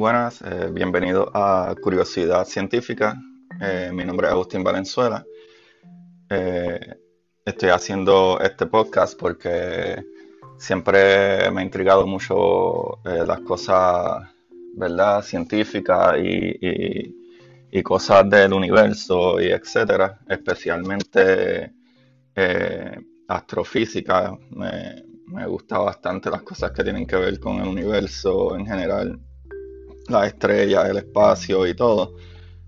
Buenas, eh, bienvenido a Curiosidad Científica. Eh, mi nombre es Agustín Valenzuela. Eh, estoy haciendo este podcast porque siempre me ha intrigado mucho las cosas, ¿verdad? Científicas y, cosas del universo y etcétera, especialmente astrofísica. Me, me gusta bastante las cosas que tienen que ver con el universo en general, las estrellas, el espacio y todo.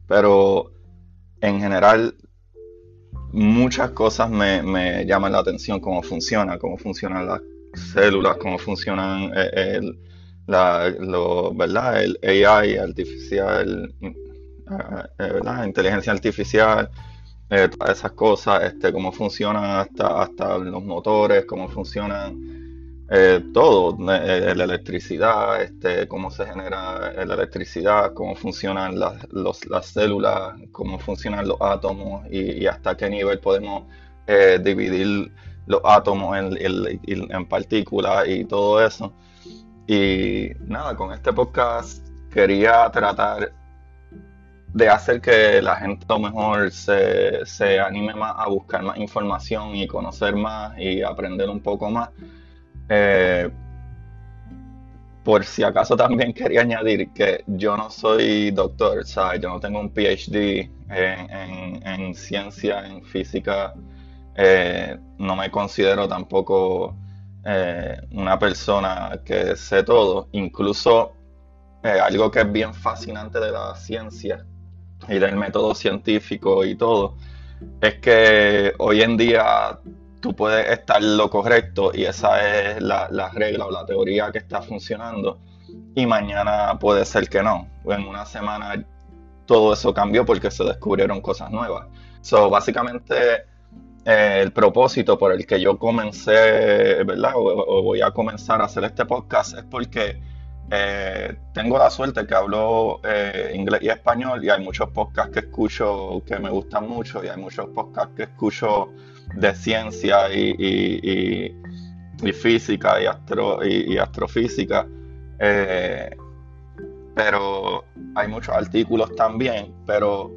Pero en general muchas cosas me, llaman la atención, cómo funciona, cómo funcionan las células, cómo funcionan eh, el, la, ¿verdad? el AI artificial, eh, eh, inteligencia artificial, eh, todas esas cosas, este, cómo funcionan hasta, hasta los motores, cómo funcionan eh, todo, eh, la electricidad, este, cómo se genera la electricidad, cómo funcionan las, las células, cómo funcionan los átomos y, hasta qué nivel podemos dividir los átomos en, en partículas y todo eso. Y nada, con este podcast quería tratar de hacer que la gente a lo mejor se, anime más a buscar más información y conocer más y aprender un poco más. Eh, por si acaso también quería añadir que yo no soy doctor, ¿sabes? yo no tengo un PhD en, ciencia, en física, eh, no me considero tampoco eh, una persona que sé todo, incluso algo que es bien fascinante de la ciencia y del método científico y todo, es que hoy en día tú puedes estar lo correcto y esa es la, regla o la teoría que está funcionando y mañana puede ser que no. En una semana todo eso cambió porque se descubrieron cosas nuevas. So, básicamente eh, el propósito por el que yo comencé, ¿verdad? o, voy a comenzar a hacer este podcast es porque eh, tengo la suerte que hablo eh, inglés y español y hay muchos podcasts que escucho que me gustan mucho y hay muchos podcasts que escucho de ciencia y, física y, astro, y, astrofísica. Eh, pero hay muchos artículos también, pero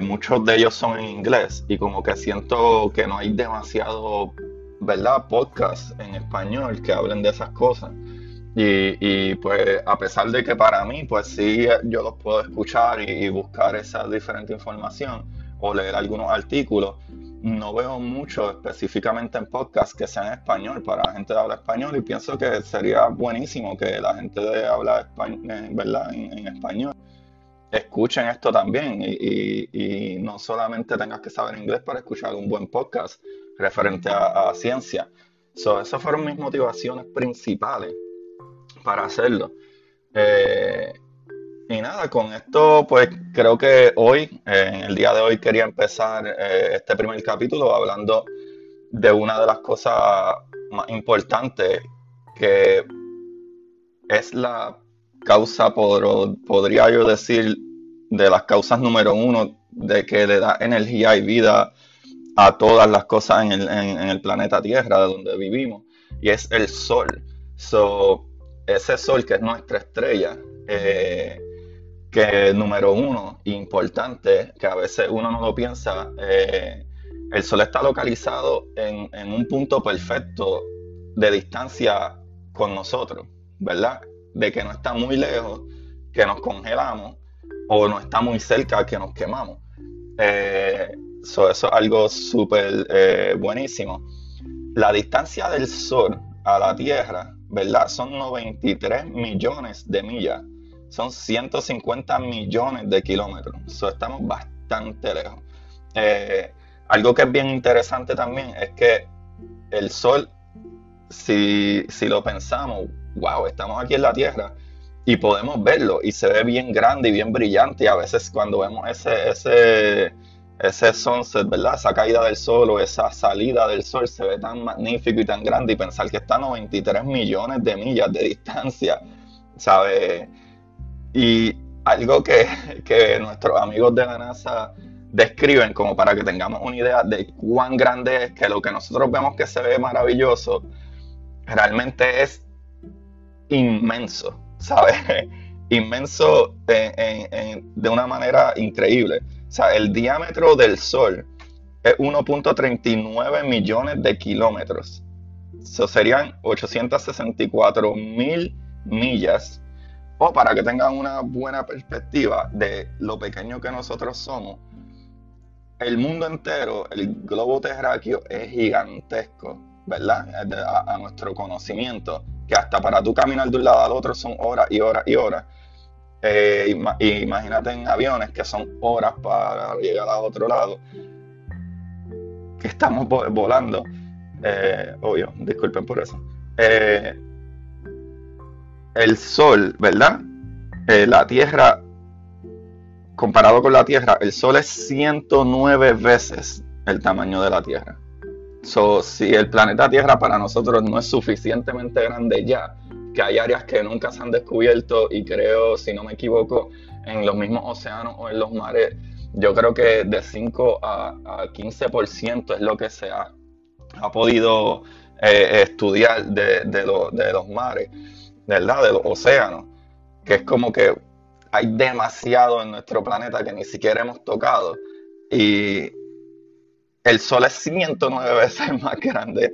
muchos de ellos son en inglés y como que siento que no hay demasiado, ¿verdad? Podcasts en español que hablen de esas cosas. Y, pues a pesar de que para mí, pues sí, yo los puedo escuchar y, buscar esa diferente información o leer algunos artículos, no veo mucho específicamente en podcast que sea en español para la gente de habla español y pienso que sería buenísimo que la gente de habla español, eh, ¿verdad? En, español escuchen esto también y, no solamente tengas que saber inglés para escuchar un buen podcast referente a, ciencia. So, esas fueron mis motivaciones principales para hacerlo. Eh, y nada, con esto pues creo que hoy, en el día de hoy quería empezar eh, este primer capítulo hablando de una de las cosas más importantes que es la causa, podría yo decir, de las causas número uno de que le da energía y vida a todas las cosas en el, en el planeta Tierra, de donde vivimos, y es el sol. So, ese sol que es nuestra estrella, eh, que número uno, importante, que a veces uno no lo piensa, eh, el sol está localizado en, un punto perfecto de distancia con nosotros, ¿verdad? De que no está muy lejos, que nos congelamos, o no está muy cerca, que nos quemamos. Eh, eso es algo súper buenísimo. La distancia del sol a la Tierra ¿verdad? Son 93 millones de millas. Son 150 millones de kilómetros. estamos bastante lejos. Eh, algo que es bien interesante también es que el Sol, si, lo pensamos, wow, estamos aquí en la Tierra y podemos verlo y se ve bien grande y bien brillante. Y a veces cuando vemos ese, ese ese sunset, ¿verdad? Esa caída del sol o esa salida del sol se ve tan magnífico y tan grande y pensar que está a 93 millones de millas de distancia, ¿sabes? Y algo que, nuestros amigos de la NASA describen como para que tengamos una idea de cuán grande es que lo que nosotros vemos que se ve maravilloso realmente es inmenso, ¿sabes? inmenso de una manera increíble. O sea, el diámetro del Sol es 1.39 millones de kilómetros. Eso serían 864 mil millas. O para que tengan una buena perspectiva de lo pequeño que nosotros somos, el mundo entero, el globo terráqueo es gigantesco, ¿verdad? A, nuestro conocimiento, que hasta para tú caminar de un lado al otro son horas y horas y horas. Eh, imagínate en aviones que son horas para llegar a otro lado, que estamos volando. Eh, obvio, disculpen por eso. Eh, el Sol, ¿verdad? la Tierra comparado con la Tierra, el Sol es 109 veces el tamaño de la Tierra. So, si el planeta Tierra para nosotros no es suficientemente grande ya, que hay áreas que nunca se han descubierto y creo, si no me equivoco, en los mismos océanos o en los mares, yo creo que de 5 a, 15% es lo que se ha, podido eh, estudiar de, de, de los mares, ¿verdad? De los océanos, que es como que hay demasiado en nuestro planeta que ni siquiera hemos tocado. Y el Sol es 109 veces más grande.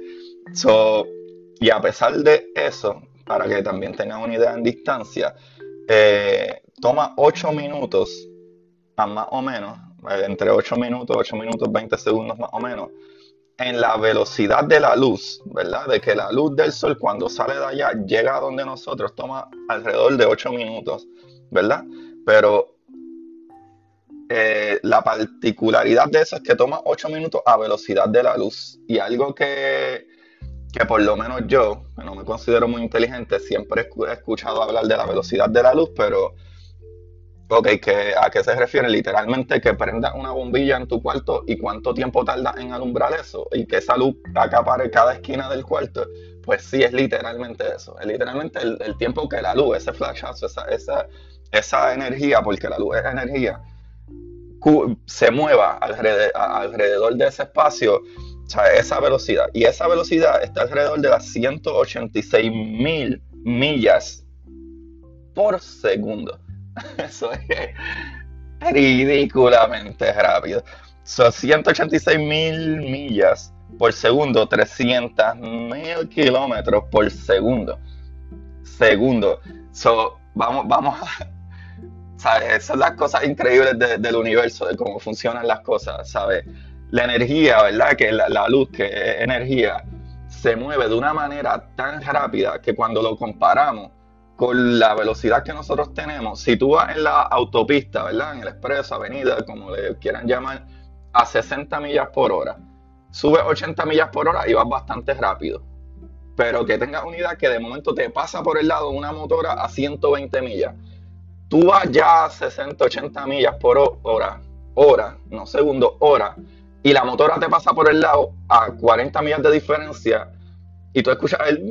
y a pesar de eso, para que también tengan una idea en distancia, eh, toma 8 minutos, más o menos, eh, entre 8 minutos, 8 minutos, 20 segundos más o menos, en la velocidad de la luz, ¿verdad? De que la luz del sol cuando sale de allá llega a donde nosotros, toma alrededor de 8 minutos. ¿verdad? Pero eh, la particularidad de eso es que toma 8 minutos a velocidad de la luz. Y algo que, que por lo menos yo, que no me considero muy inteligente, siempre he escuchado hablar de la velocidad de la luz, pero... Ok, ¿a qué se refiere? Literalmente que prendas una bombilla en tu cuarto y cuánto tiempo tarda en alumbrar eso y que esa luz acapare cada esquina del cuarto. Pues sí, es literalmente eso. Es literalmente el, tiempo que la luz, ese flashazo, esa, esa, esa energía, porque la luz es energía, se mueva alrededor, de ese espacio, o sea, esa velocidad. Y esa velocidad está alrededor de las 186 mil millas por segundo. Eso es ridículamente rápido. Son 186 mil millas por segundo, 300 mil kilómetros por segundo. Segundo. So, vamos, vamos a, esas son las cosas increíbles del universo, de cómo funcionan las cosas, ¿sabes? La energía, ¿verdad? Que la, luz, que es energía, se mueve de una manera tan rápida que cuando lo comparamos con la velocidad que nosotros tenemos, si tú vas en la autopista, ¿verdad? En el expreso, avenida, como le quieran llamar, a 60 millas por hora, subes 80 millas por hora y vas bastante rápido. Pero que tengas unidad que de momento te pasa por el lado una motora a 120 millas tú vas ya a 60, 80 millas por hora, hora, no segundo, hora, y la motora te pasa por el lado a 40 millas de diferencia, y tú escuchas el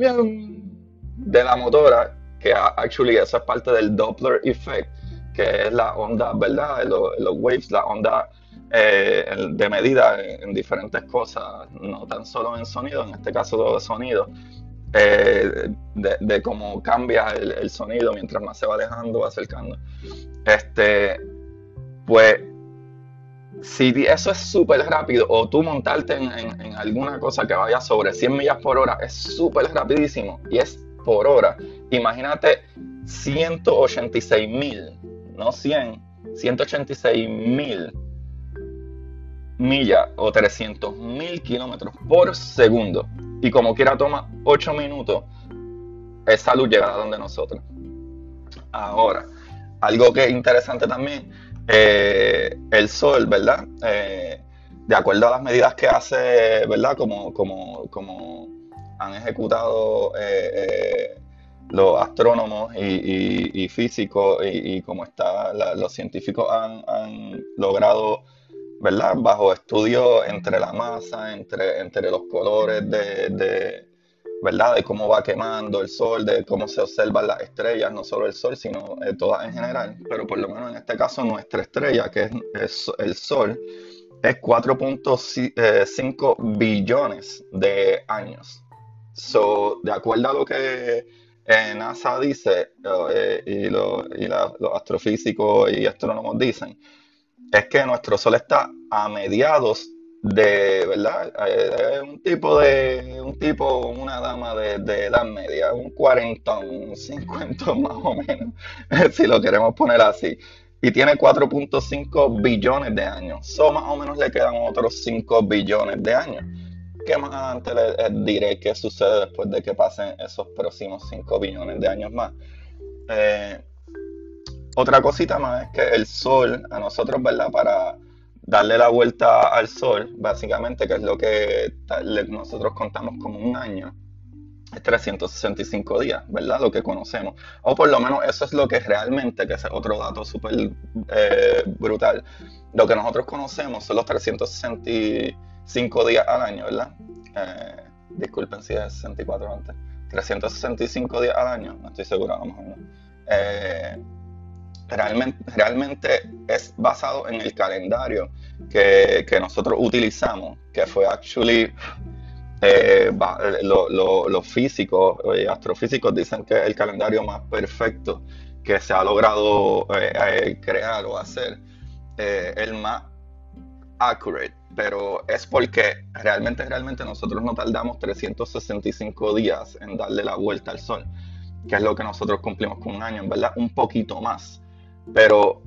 de la motora, que actually eso es parte del Doppler effect, que es la onda, ¿verdad? Los, los waves, la onda eh, de medida en, diferentes cosas, no tan solo en sonido, en este caso de sonido, eh, de, cómo cambia el, sonido mientras más se va alejando, acercando. Este, pues, si eso es súper rápido, o tú montarte en, alguna cosa que vaya sobre 100 millas por hora, es súper rapidísimo y es por hora. Imagínate 186 mil, no 100, 186 mil millas o 300 mil kilómetros por segundo y como quiera toma 8 minutos, esa luz llegará donde nosotros. Ahora, algo que es interesante también, eh, el sol, ¿verdad? Eh, de acuerdo a las medidas que hace, ¿verdad? Como, como, como han ejecutado eh, los astrónomos y, físicos y, como está, los científicos han, han logrado ¿verdad? Bajo estudio entre la masa, entre, entre los colores de, ¿verdad? De cómo va quemando el sol, de cómo se observan las estrellas, no solo el sol, sino eh, todas en general. Pero por lo menos en este caso nuestra estrella, que es, el sol, es 4.5 billones de años. So, de acuerdo a lo que NASA dice, y, los astrofísicos y astrónomos dicen, es que nuestro Sol está a mediados de, ¿verdad? Eh, un tipo de, un tipo, una dama de, edad media, un cuarentón, un cincuentón más o menos, si lo queremos poner así. Y tiene 4.5 billones de años. So, más o menos le quedan otros 5 billones de años. ¿Qué más adelante les diré qué sucede después de que pasen esos próximos 5 billones de años más? Eh, otra cosita más es que el Sol, a nosotros, ¿verdad? Para darle la vuelta al sol, básicamente, que es lo que nosotros contamos como un año, es 365 días, ¿verdad? Lo que conocemos. O por lo menos eso es lo que realmente, que es otro dato súper eh, brutal, lo que nosotros conocemos son los 365 días al año, ¿verdad? Eh, disculpen si es 64 antes. 365 días al año, no estoy seguro, a lo mejor no. Eh, realmente, realmente es basado en el calendario que, nosotros utilizamos, que fue actually eh, los físicos y astrofísicos dicen que es el calendario más perfecto que se ha logrado eh, eh, crear o hacer, el más accurate, pero es porque realmente, realmente nosotros no tardamos 365 días en darle la vuelta al Sol, que es lo que nosotros cumplimos con un año, en verdad, un poquito más pero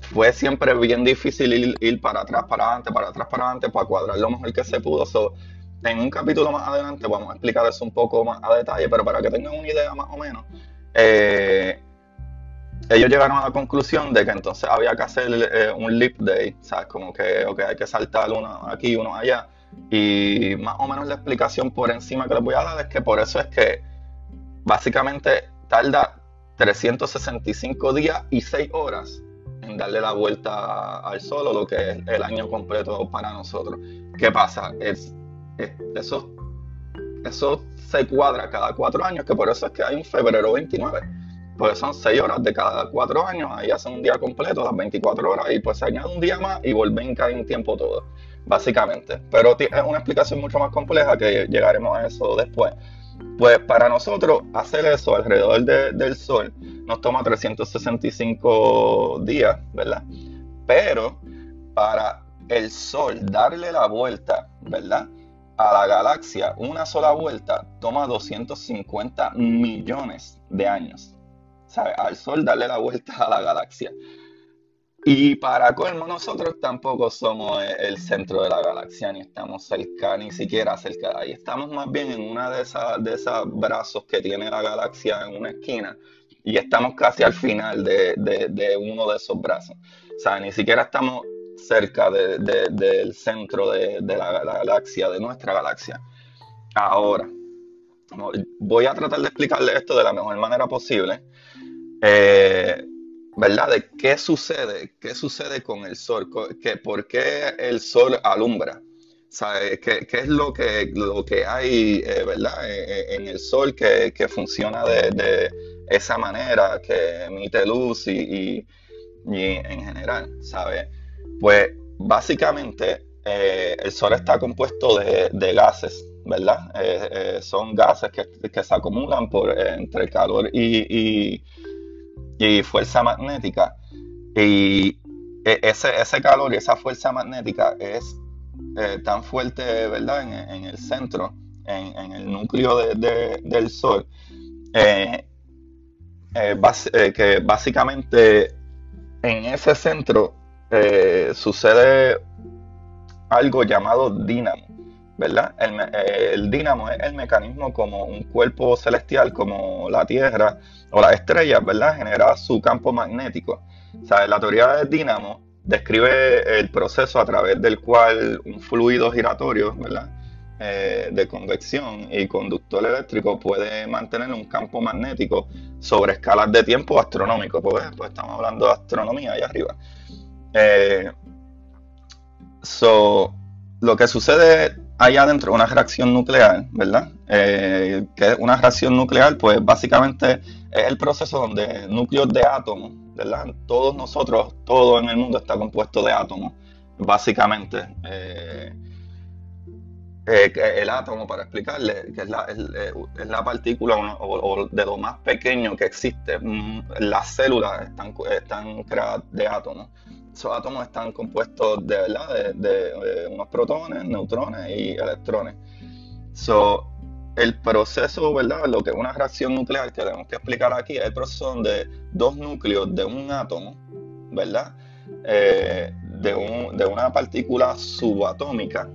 fue siempre bien difícil ir, para atrás, para adelante, para atrás, para adelante, para cuadrar lo mejor que se pudo. en un capítulo más adelante vamos a explicar eso un poco más a detalle, pero para que tengan una idea más o menos, eh, ellos llegaron a la conclusión de que entonces había que hacer eh, un leap day, ¿sabes? Como que hay que saltar uno aquí, uno allá. Y más o menos la explicación por encima que les voy a dar es que por eso es que básicamente tarda 365 días y 6 horas en darle la vuelta al sol o lo que es el año completo para nosotros. ¿Qué pasa? Es, eso, eso se cuadra cada 4 años, que por eso es que hay un febrero 29. Pues son 6 horas de cada 4 años, ahí hacen un día completo, las 24 horas, y pues se añade un día más y vuelven caer un tiempo todo, básicamente. Pero es una explicación mucho más compleja que llegaremos a eso después. Pues para nosotros hacer eso alrededor del Sol nos toma 365 días, ¿verdad? Pero para el Sol darle la vuelta, ¿verdad? A la galaxia, una sola vuelta toma 250 millones de años. ¿Sabe? Al Sol darle la vuelta a la galaxia. Y para colmo, nosotros tampoco somos el centro de la galaxia, ni estamos cerca, ni siquiera cerca de ahí. Estamos más bien en una de esas de esos brazos que tiene la galaxia en una esquina y estamos casi al final de, uno de esos brazos. O sea, ni siquiera estamos cerca del centro de, la, galaxia, de nuestra galaxia. Ahora, voy a tratar de explicarle esto de la mejor manera posible. Eh, ¿verdad? De qué sucede, qué sucede con el sol, que, por qué el sol alumbra. ¿Qué, ¿Qué, es lo que, lo que hay, eh, ¿verdad? E, e, en, el sol que, que funciona de, de, esa manera, que emite luz y, y, en general, ¿sabe? Pues básicamente eh, el sol está compuesto de, de gases, ¿verdad? Eh, son gases que, que, se acumulan por, entre calor y y fuerza magnética. Y e, ese, ese calor y esa fuerza magnética es eh, tan fuerte, ¿verdad? En, el centro, en, el núcleo del Sol, eh, eh, que básicamente en ese centro sucede algo llamado dínamo. ¿Verdad? El, el, dínamo es el mecanismo como un cuerpo celestial, como la Tierra, o las estrellas, ¿verdad? Genera su campo magnético. O sea, la teoría del dínamo describe el proceso a través del cual un fluido giratorio, ¿verdad? Eh, de convección y conductor eléctrico puede mantener un campo magnético sobre escalas de tiempo astronómico, pues, pues estamos hablando de astronomía ahí arriba. Eh, so, lo que sucede allá adentro una reacción nuclear, ¿verdad? Eh, que una reacción nuclear, pues básicamente es el proceso donde núcleos de átomos, ¿verdad? Todos nosotros, todo en el mundo está compuesto de átomos, básicamente. Eh, eh, el átomo, para explicarle, que es la, partícula o, de lo más pequeño que existe. Mm, las células están, están creadas de átomos. Esos átomos están compuestos de, ¿verdad? de, eh, unos protones, neutrones y electrones. So, el proceso, ¿verdad? Lo que es una reacción nuclear que tenemos que explicar aquí es el proceso donde dos núcleos de un átomo, ¿verdad? de, un, de una partícula subatómica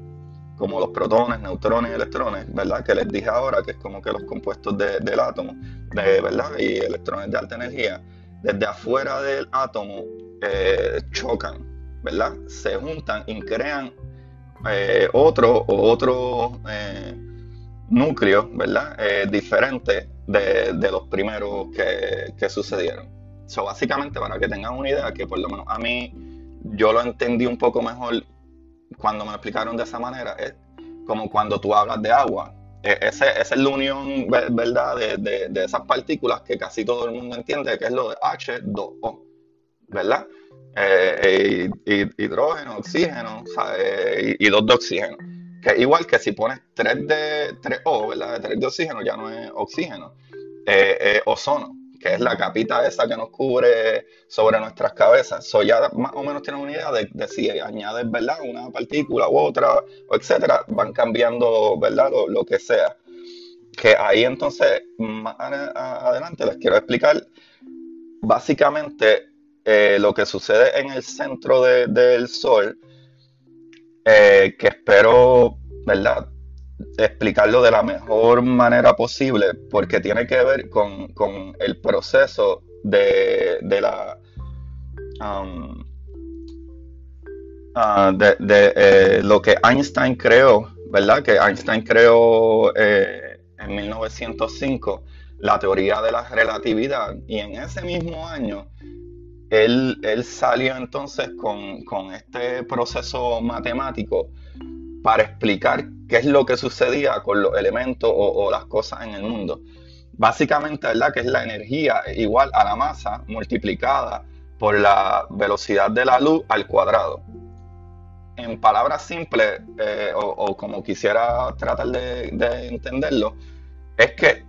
como los protones, neutrones y electrones, ¿verdad? Que les dije ahora, que es como que los compuestos del átomo, de, ¿verdad? Y electrones de alta energía, desde afuera del átomo eh, chocan, ¿verdad? Se juntan y crean eh, otro o otro eh, núcleo, ¿verdad? diferente de, los primeros que, que sucedieron. So, básicamente, para que tengan una idea, que por lo menos a mí yo lo entendí un poco mejor cuando me explicaron de esa manera, es como cuando tú hablas de agua. E, esa es la unión, ¿verdad?, de, esas partículas que casi todo el mundo entiende, que es lo de H2O, ¿verdad? Eh, hidrógeno, oxígeno, eh, y, dos de oxígeno. Que igual que si pones 3 de 3O, ¿verdad? 3 de oxígeno ya no es oxígeno, eh, ozono que es la capita esa que nos cubre sobre nuestras cabezas. So ya más o menos tienen una idea de, si añades, ¿verdad? Una partícula u otra, etcétera, van cambiando, ¿verdad? Lo, que sea. Que ahí entonces, más adelante les quiero explicar básicamente eh, lo que sucede en el centro del Sol, eh, que espero, ¿verdad? explicarlo de la mejor manera posible porque tiene que ver con, el proceso de, la um, ah, de, eh, lo que Einstein creó, ¿verdad? Que Einstein creó en 1905 la teoría de la relatividad y en ese mismo año él, salió entonces con, este proceso matemático para explicar qué es lo que sucedía con los elementos o, las cosas en el mundo. Básicamente, ¿verdad? Que es la energía igual a la masa multiplicada por la velocidad de la luz al cuadrado. En palabras simples, eh, o, como quisiera tratar de, entenderlo, es que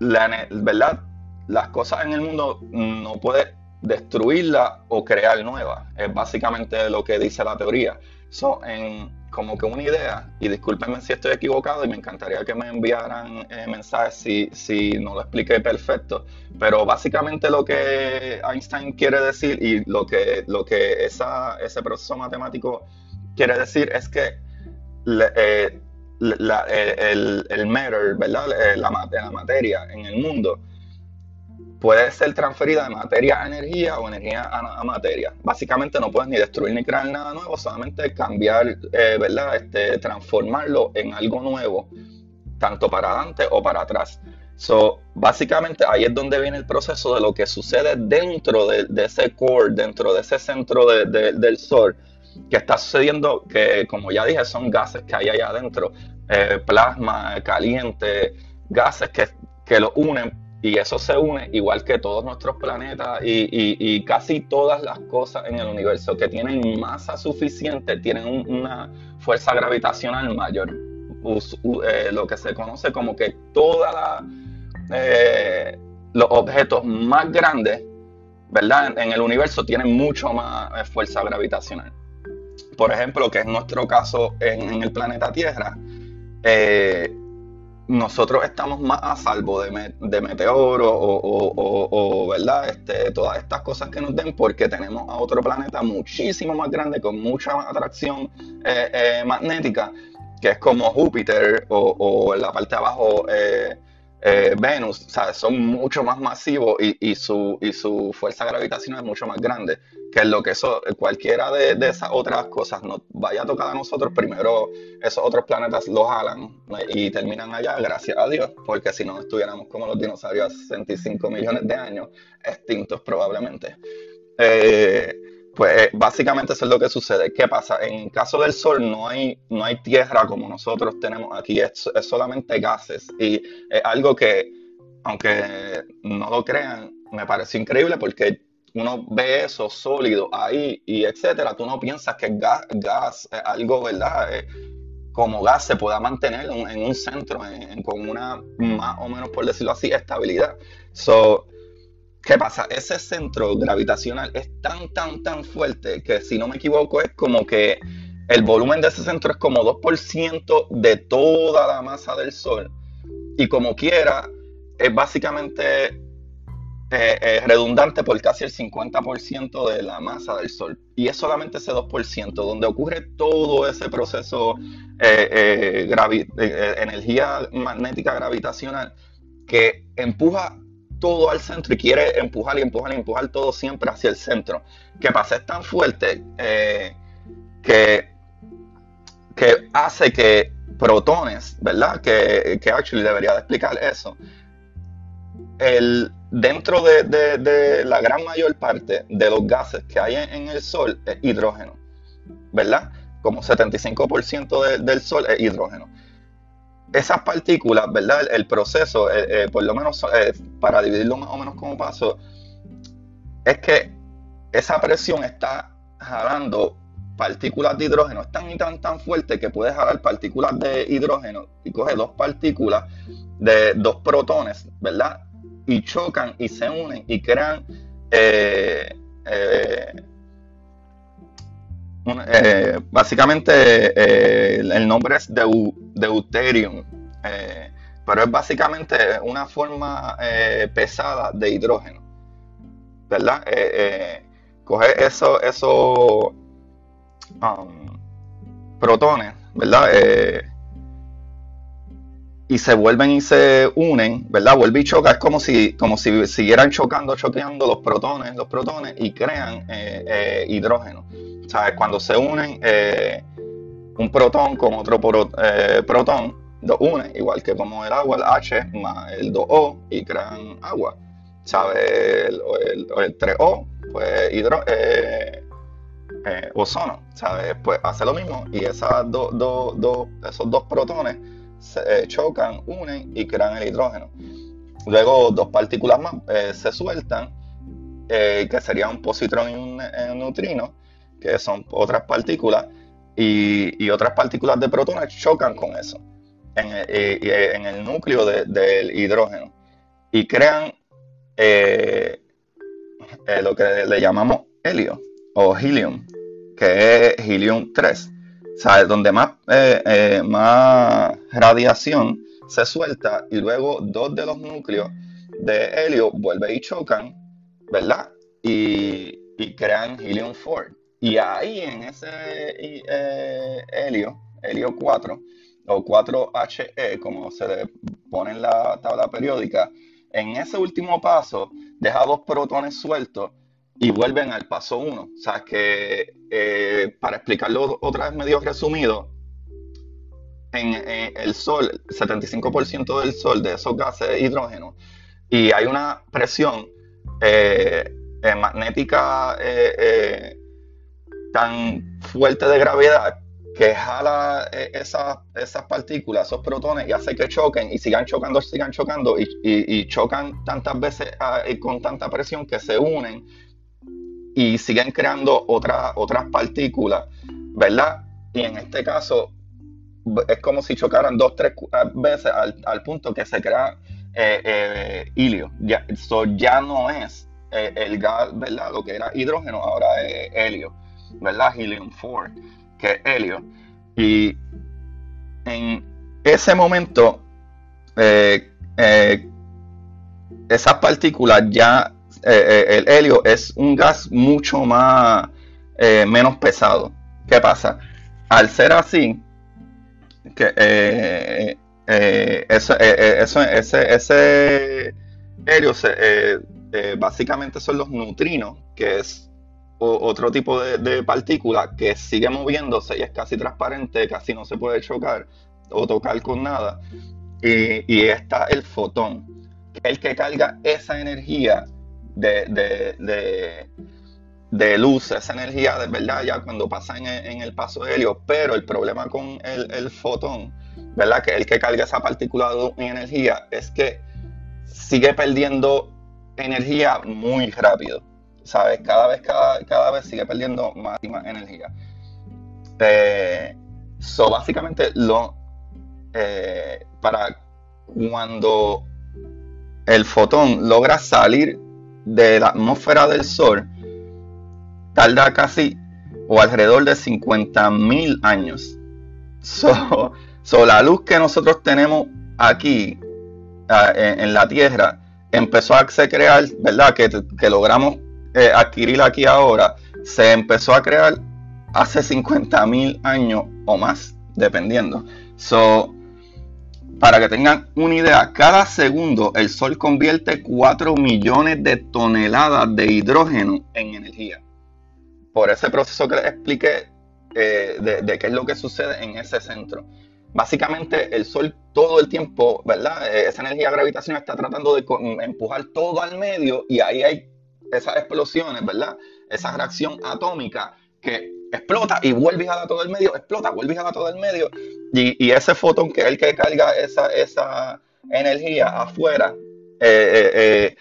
la, ¿verdad? las cosas en el mundo no puede destruirla o crear nuevas. Es básicamente lo que dice la teoría. So, en, como que una idea, y discúlpenme si estoy equivocado y me encantaría que me enviaran eh, mensajes si, si no lo expliqué perfecto, pero básicamente lo que Einstein quiere decir y lo que, lo que ese proceso matemático quiere decir es que eh, el, el, matter, ¿verdad? Eh, la, la materia en el mundo puede ser transferida de materia a energía o energía a, materia. Básicamente no puedes ni destruir ni crear nada nuevo, solamente cambiar, eh, ¿verdad? Este, transformarlo en algo nuevo, tanto para adelante o para atrás. So, básicamente ahí es donde viene el proceso de lo que sucede dentro de, ese core, dentro de ese centro del Sol, que está sucediendo, que como ya dije, son gases que hay allá adentro, eh, plasma, caliente, gases que, que lo unen y eso se une igual que todos nuestros planetas y, casi todas las cosas en el universo que tienen masa suficiente, tienen una fuerza gravitacional mayor. Eh, lo que se conoce como que todos eh, los objetos más grandes, ¿verdad? En, el universo tienen mucho más eh, fuerza gravitacional. Por ejemplo, que es nuestro caso en, el planeta Tierra. Nosotros estamos más a salvo de, de meteoros o, ¿verdad? Este, todas estas cosas que nos den porque tenemos a otro planeta muchísimo más grande con mucha atracción eh, eh, magnética que es como Júpiter o, en la parte de abajo eh, eh, Venus, son mucho más masivos y, su, y su fuerza gravitacional es mucho más grande que lo que eso, cualquiera de, esas otras cosas nos vaya a tocar a nosotros, primero esos otros planetas los jalan y terminan allá, gracias a Dios, porque si no estuviéramos como los dinosaurios 65 millones de años, extintos probablemente. Eh, pues eh, básicamente eso es lo que sucede. ¿Qué pasa? En caso del Sol no hay, no hay tierra como nosotros tenemos aquí, es, solamente gases. Y es algo que, aunque no lo crean, me parece increíble porque uno ve eso sólido ahí y etcétera. Tú no piensas que gas, gas es algo, ¿verdad? como gas se pueda mantener en, un centro, con una más o menos, por decirlo así, estabilidad. So, ¿Qué pasa? Ese centro gravitacional es tan, tan, tan fuerte que si no me equivoco es como que el volumen de ese centro es como 2% de toda la masa del Sol. Y como quiera, es básicamente eh, eh, redundante por casi el 50% de la masa del Sol. Y es solamente ese 2%, donde ocurre todo ese proceso eh, energía magnética gravitacional que empuja todo al centro y quiere empujar y empujar y empujar todo siempre hacia el centro. ¿Qué pasa? Es tan fuerte eh, que, que hace que protones, ¿verdad? Que, que actually debería de explicar eso. El, dentro de, la gran mayor parte de los gases que hay en, el Sol es hidrógeno, ¿verdad? Como 75% del Sol es hidrógeno esas partículas, ¿verdad? El, proceso, eh, eh, por lo menos eh, para dividirlo más o menos como paso, es que esa presión está jalando partículas de hidrógeno, es tan y tan tan fuerte que puede jalar partículas de hidrógeno y coge dos partículas de dos protones, ¿verdad? Y chocan y se unen y crean eh, básicamente eh, el nombre es deuterium, eh, pero es básicamente una forma pesada de hidrógeno, ¿verdad? coge esos eso, um, protones, ¿verdad? Y se vuelven y se unen, ¿verdad? Vuelve y choca, es como si, como si siguieran chocando, choqueando los protones, los protones y crean hidrógeno. Cuando se unen eh, un protón con otro eh, protón, lo une, igual que como el agua, el H más el 2O y crean agua. ¿Sabes? El, el, 3O, pues hidro, eh, ozono, ¿sabes? Pues hace lo mismo y esas esos dos protones se chocan, unen y crean el hidrógeno. Luego dos partículas más se sueltan, que sería un positrón y un neutrino, que son otras partículas, y, otras partículas de protones chocan con eso en el, núcleo del hidrógeno y crean eh, eh, lo que le llamamos helio o helium, que es helium 3, donde más, eh, más radiación se suelta y luego dos de los núcleos de helio vuelven y chocan, ¿verdad? Y, y crean helium 4. Y ahí en ese eh, helio, helio 4 o 4HE, como se pone en la tabla periódica, en ese último paso deja dos protones sueltos y vuelven al paso 1. O sea que, eh, para explicarlo otra vez medio resumido, en, el Sol, el 75% del Sol de esos gases es hidrógeno y hay una presión eh, magnética tan fuerte de gravedad que jala eh, esas, esas partículas, esos protones, y hace que choquen y sigan chocando, sigan chocando y, chocan tantas veces ah, y con tanta presión que se unen y siguen creando otras otras partículas, ¿verdad? Y en este caso es como si chocaran dos, tres ah, veces al, punto que se crea eh, eh, helio. Ya, ya no es el gas, ¿verdad? Lo que era hidrógeno, ahora es helio. ¿verdad? Helium 4, que es helio. Y en ese momento, eh, eh, esas partículas ya, eh, el helio es un gas mucho más, menos pesado. ¿Qué pasa? Al ser así, que eso, ese, ese helio básicamente son los neutrinos, que es otro tipo de, partícula que sigue moviéndose y es casi transparente, casi no se puede chocar o tocar con nada. Y, está el fotón, el que carga esa energía de, de, luz, esa energía de verdad ya cuando pasa en el, paso de helio. Pero el problema con el, fotón, ¿verdad? Que el que carga esa partícula de energía es que sigue perdiendo energía muy rápido. ¿sabes? Cada vez, cada, vez sigue perdiendo más y más energía. Eh, So, básicamente, lo, eh, para cuando el fotón logra salir de la atmósfera del Sol, tarda casi o alrededor de 50.000 años. So, la luz que nosotros tenemos aquí ah, en, la Tierra empezó a crear, ¿verdad? Que, que logramos eh, adquirir aquí ahora, se empezó a crear hace 50.000 años o más, dependiendo. So, para que tengan una idea, cada segundo el Sol convierte 4 millones de toneladas de hidrógeno en energía. Por ese proceso que les expliqué eh, de, qué es lo que sucede en ese centro. Básicamente el Sol todo el tiempo, ¿verdad? Eh, esa energía gravitacional está tratando de empujar todo al medio y ahí hay esas explosiones, ¿verdad? Esa reacción atómica que explota y vuelve a todo el medio, explota, vuelve a todo el medio. Y, ese fotón que es el que carga esa, esa energía afuera, eh, eh,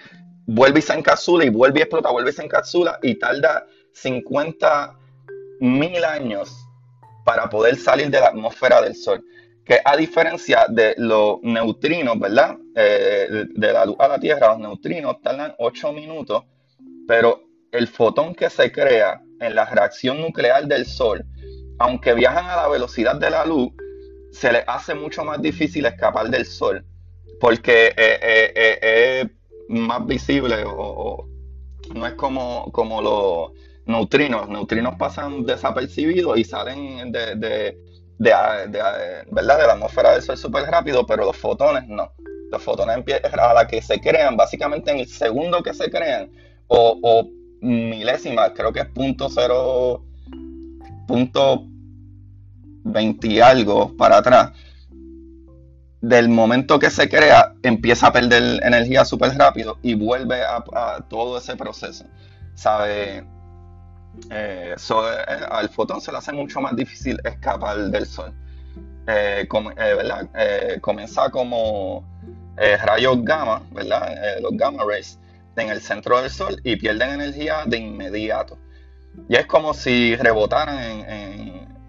vuelve y se encapsula y vuelve y explota, vuelve y se encapsula y tarda 50 mil años para poder salir de la atmósfera del Sol. Que a diferencia de los neutrinos, ¿verdad? Eh, de la luz a la Tierra, los neutrinos tardan 8 minutos, pero el fotón que se crea en la reacción nuclear del Sol, aunque viajan a la velocidad de la luz, se les hace mucho más difícil escapar del Sol, porque es más visible o, no es como, como los neutrinos. Neutrinos pasan desapercibidos y salen de, de, de, ¿verdad? de la atmósfera del Sol súper rápido, pero los fotones no. Los fotones a la que se crean, básicamente en el segundo que se crean, o, o milésimas, creo que es punto cero, punto 20 y algo para atrás. Del momento que se crea, empieza a perder energía súper rápido y vuelve a, todo ese proceso. ¿Sabe? Eh, eh, al fotón se le hace mucho más difícil escapar del sol. Eh, eh comienza como rayos gamma, ¿verdad? los gamma rays en el centro del sol y pierden energía de inmediato. Y es como si rebotaran en,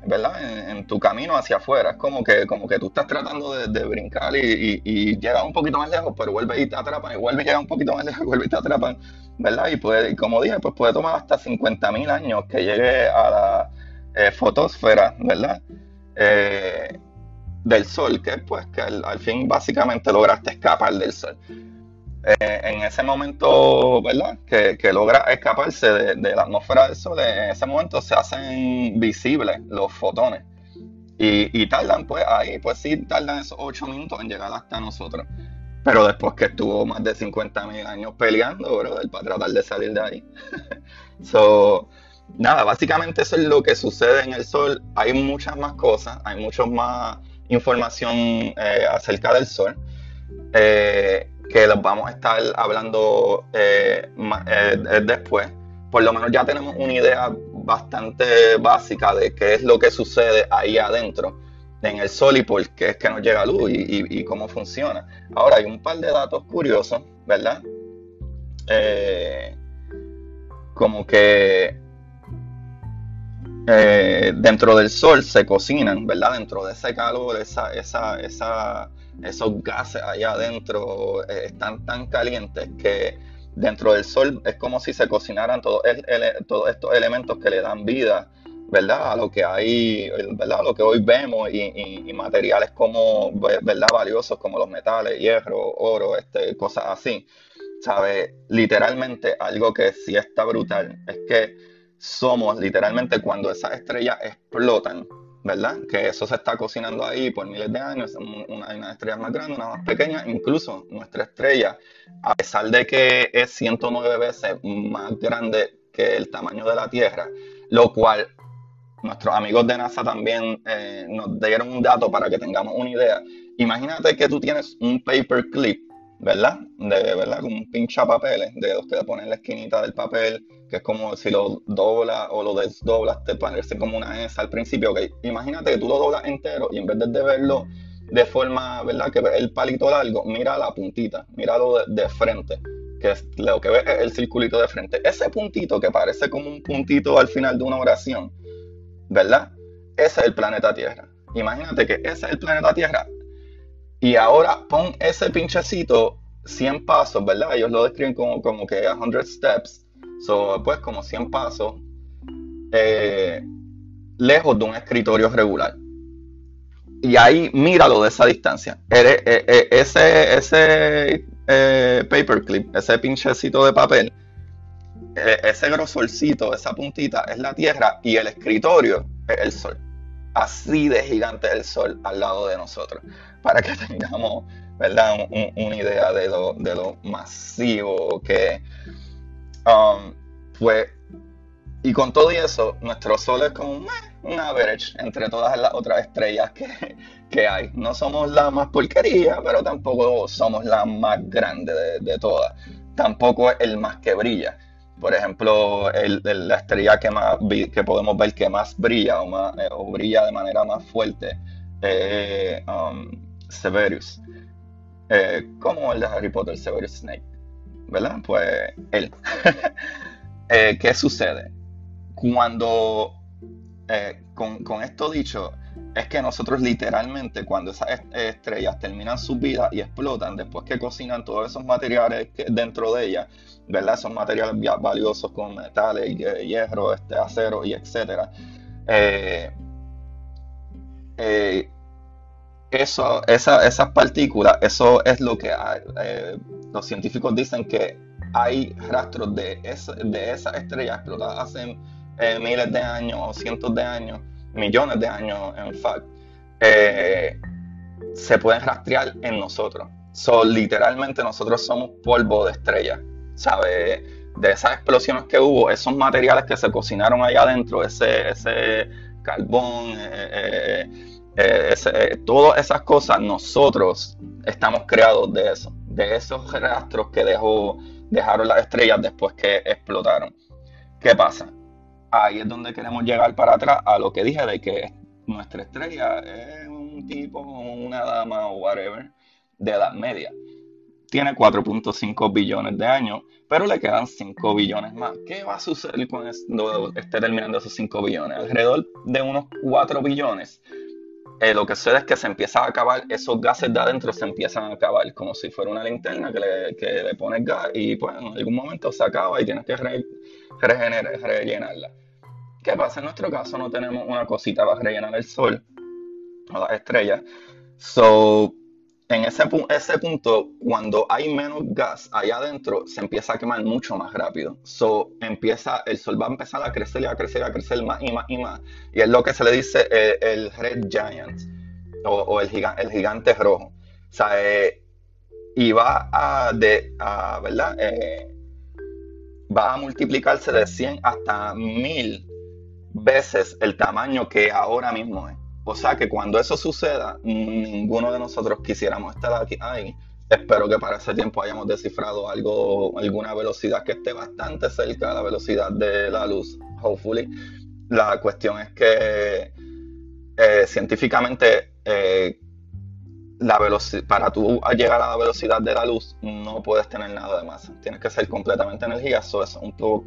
¿verdad? En, tu camino hacia afuera. Es como que, como que tú estás tratando de, brincar y, y, llegas un poquito más lejos, pero vuelve y te atrapan, y vuelve y llega un poquito más lejos, y vuelve y te atrapan, ¿verdad? Y, puede, como dije, pues puede tomar hasta 50.000 años que llegue a la eh, fotosfera, ¿verdad? Eh, del sol, que pues que al fin básicamente lograste escapar del sol. Eh, en ese momento, ¿verdad? Que, logra escaparse de, la atmósfera del Sol, en ese momento se hacen visibles los fotones. Y, tardan, pues ahí, pues sí, tardan esos 8 minutos en llegar hasta nosotros. Pero después que estuvo más de 50.000 años peleando, brother, para tratar de salir de ahí. so, nada, básicamente eso es lo que sucede en el Sol. Hay muchas más cosas, hay mucha más información eh, acerca del Sol. Eh, que los vamos a estar hablando eh, eh, después. Por lo menos ya tenemos una idea bastante básica de qué es lo que sucede ahí adentro en el sol y por qué es que nos llega luz y, cómo funciona. Ahora hay un par de datos curiosos, ¿verdad? Eh, como que dentro del sol se cocinan, ¿verdad? Dentro de ese calor, esa, esa, esa esos gases allá adentro eh, están tan calientes que dentro del sol es como si se cocinaran todos, estos elementos que le dan vida, ¿verdad? A lo que hay, ¿verdad? Lo que hoy vemos y, materiales como, ¿verdad? Valiosos como los metales, hierro, oro, este, cosas así. ¿Sabe? Literalmente algo que sí está brutal es que somos literalmente cuando esas estrellas explotan, ¿verdad? Que eso se está cocinando ahí por miles de años. Una, hay una estrella más grande, una más pequeña. Incluso nuestra estrella, a pesar de que es 109 veces más grande que el tamaño de la Tierra, lo cual nuestros amigos de NASA también eh, nos dieron un dato para que tengamos una idea. Imagínate que tú tienes un paperclip ¿verdad? De verdad, como un pincha papeles, de que ponen en la esquinita del papel, que es como si lo doblas o lo desdoblas, te parece como una S al principio. Okay. Imagínate que tú lo doblas entero y en vez de verlo de forma, ¿verdad? Que el palito largo, mira la puntita, míralo de, de frente, que es lo que ves es el circulito de frente. Ese puntito que parece como un puntito al final de una oración, ¿verdad? Ese es el planeta Tierra. Imagínate que ese es el planeta Tierra. Y ahora pon ese pinchecito 100 pasos, ¿verdad? Ellos lo describen como, como que 100 steps. So, pues como 100 pasos eh, lejos de un escritorio regular. Y ahí míralo de esa distancia. Eh, eh, ese ese paperclip, ese pinchecito de papel, ese grosorcito, esa puntita es la Tierra y el escritorio es el Sol. Así de gigante el Sol al lado de nosotros. Para que tengamos ¿verdad? una idea de lo, de lo masivo que um, fue y con todo eso, nuestro Sol es como un average entre todas las otras estrellas que, hay. No somos la más porquería, pero tampoco somos la más grande de, todas. Tampoco es el más que brilla. Por ejemplo, la estrella que, más, que podemos ver que más brilla o, más, eh, o brilla de manera más fuerte es um, Severus. Eh, como el de Harry Potter, Severus Snape. ¿Verdad? Pues él. Eh, ¿Qué sucede? cuando, eh, con, esto dicho, es que nosotros literalmente cuando esas estrellas terminan su vida y explotan, después que cocinan todos esos materiales dentro de ellas, ¿verdad? Esos materiales valiosos con metales, hierro, este, acero y etcétera. Eh, eh, eso, esas partículas, eso es lo que los científicos dicen que hay rastros de, de esas estrellas explotadas hace eh, miles de años o cientos de años, millones de años, en fact, eh, se pueden rastrear en nosotros. So, literalmente nosotros somos polvo de estrella, ¿sabes? De esas explosiones que hubo, esos materiales que se cocinaron allá adentro, ese, ese carbón, eh, todas esas cosas, nosotros estamos creados de eso, de esos rastros que dejó, dejaron las estrellas después que explotaron. ¿Qué pasa? Ahí es donde queremos llegar para atrás a lo que dije de que nuestra estrella es un tipo, una dama o whatever de edad media. Tiene 4.5 billones de años, pero le quedan 5 billones más. ¿Qué va a suceder cuando esté terminando esos 5 billones? Alrededor de unos 4 billones. Eh, lo que sucede es que se empieza a acabar, esos gases de adentro se empiezan a acabar, como si fuera una linterna que le, que le pones gas y pues en algún momento se acaba y tienes que regenerar, rellenarla. ¿Qué pasa? En nuestro caso no tenemos una cosita para rellenar el sol o las estrellas. So, en ese, ese punto, cuando hay menos gas allá adentro, se empieza a quemar mucho más rápido. So, empieza, el sol va a empezar a crecer y a crecer y a crecer más y más y más. Y es lo que se le dice eh, el, Red Giant o, el, gigante, rojo. O sea, eh, y va a, de, ¿verdad? Eh, va a multiplicarse de 100 hasta 1000 veces el tamaño que ahora mismo es. O sea que cuando eso suceda, ninguno de nosotros quisiéramos estar aquí. Ay, espero que para ese tiempo hayamos descifrado algo, alguna velocidad que esté bastante cerca de la velocidad de la luz, hopefully. La cuestión es que eh, científicamente eh, la para tú llegar a la velocidad de la luz no puedes tener nada de masa. Tienes que ser completamente energía. Eso es un poco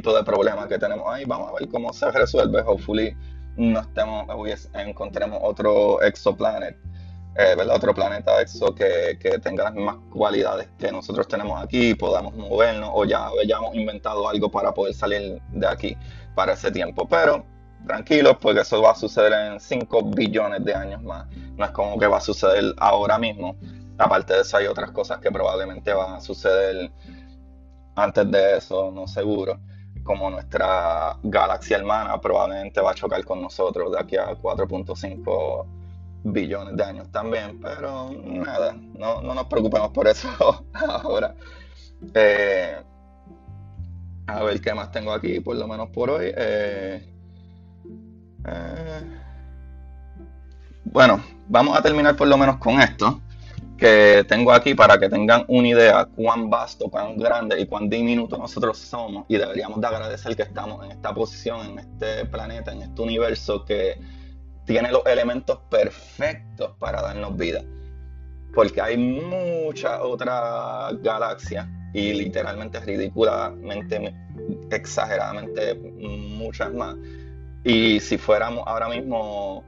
de problemas que tenemos ahí. Vamos a ver cómo se resuelve. Hopefully no estemos, encontremos otro exoplanet, eh, otro planeta exo que, que, tenga las mismas cualidades que nosotros tenemos aquí podamos movernos o ya hayamos inventado algo para poder salir de aquí para ese tiempo. Pero tranquilos, porque eso va a suceder en 5 billones de años más. No es como que va a suceder ahora mismo. Aparte de eso, hay otras cosas que probablemente van a suceder antes de eso, no seguro como nuestra galaxia hermana probablemente va a chocar con nosotros de aquí a 4.5 billones de años también, pero nada, no, nos preocupemos por eso ahora. Eh, a ver qué más tengo aquí, por lo menos por hoy. Eh, eh, bueno, vamos a terminar por lo menos con esto que tengo aquí para que tengan una idea cuán vasto, cuán grande y cuán diminuto nosotros somos y deberíamos de agradecer que estamos en esta posición, en este planeta, en este universo que tiene los elementos perfectos para darnos vida. Porque hay muchas otras galaxias y literalmente ridículamente, exageradamente muchas más. Y si fuéramos ahora mismo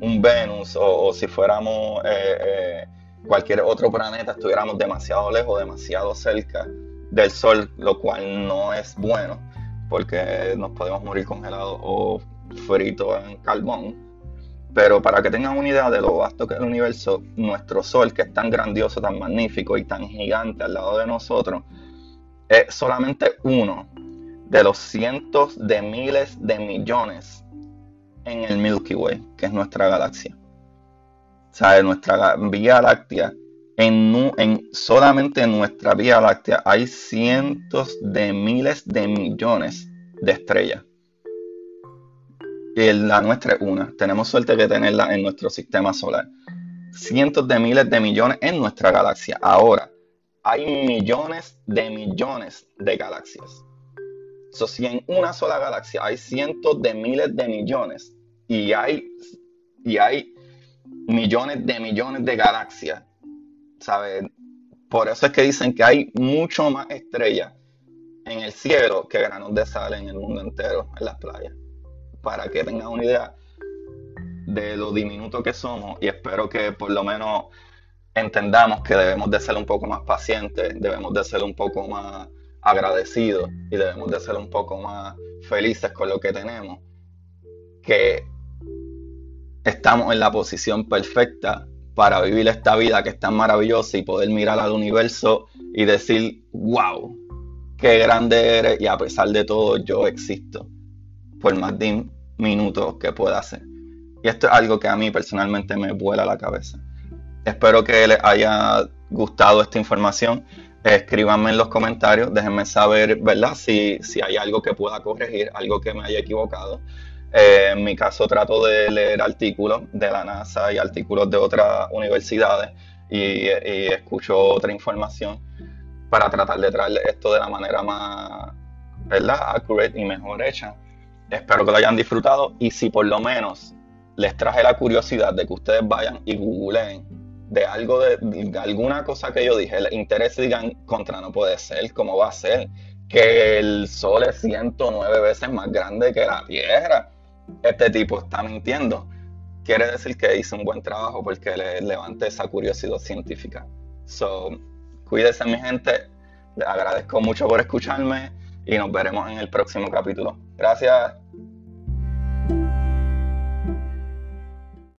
un Venus o, si fuéramos eh, eh, cualquier otro planeta, estuviéramos demasiado lejos, demasiado cerca del Sol, lo cual no es bueno porque nos podemos morir congelados o fritos en carbón. Pero para que tengan una idea de lo vasto que es el universo, nuestro Sol, que es tan grandioso, tan magnífico y tan gigante al lado de nosotros, es solamente uno de los cientos de miles de millones en el Milky Way, que es nuestra galaxia. En nuestra Vía Láctea, en, en, solamente en nuestra Vía Láctea hay cientos de miles de millones de estrellas. Y la nuestra es una. Tenemos suerte de tenerla en nuestro sistema solar. Cientos de miles de millones en nuestra galaxia. Ahora, hay millones de millones de galaxias. So, si en una sola galaxia hay cientos de miles de millones y hay, y hay millones de millones de galaxias, ¿sabes? Por eso es que dicen que hay mucho más estrellas en el cielo que granos de sal en el mundo entero, en las playas. Para que tengan una idea de lo diminuto que somos y espero que por lo menos entendamos que debemos de ser un poco más pacientes, debemos de ser un poco más agradecidos y debemos de ser un poco más felices con lo que tenemos, que estamos en la posición perfecta para vivir esta vida que es tan maravillosa y poder mirar al universo y decir, wow, qué grande eres y a pesar de todo yo existo por más de minutos que pueda hacer. Y esto es algo que a mí personalmente me vuela la cabeza. Espero que les haya gustado esta información. Escríbanme en los comentarios, déjenme saber, ¿verdad? Si, si hay algo que pueda corregir, algo que me haya equivocado. Eh, en mi caso trato de leer artículos de la NASA y artículos de otras universidades y, escucho otra información para tratar de traerle esto de la manera más, ¿verdad? Accurate y mejor hecha. Espero que lo hayan disfrutado y si por lo menos les traje la curiosidad de que ustedes vayan y googleen de algo de, alguna cosa que yo dije, les interese y digan contra no puede ser, ¿cómo va a ser? Que el sol es 109 veces más grande que la Tierra. Este tipo está mintiendo. Quiere decir que hice un buen trabajo porque le levanté esa curiosidad científica. So, cuídense mi gente. Les agradezco mucho por escucharme y nos veremos en el próximo capítulo. Gracias.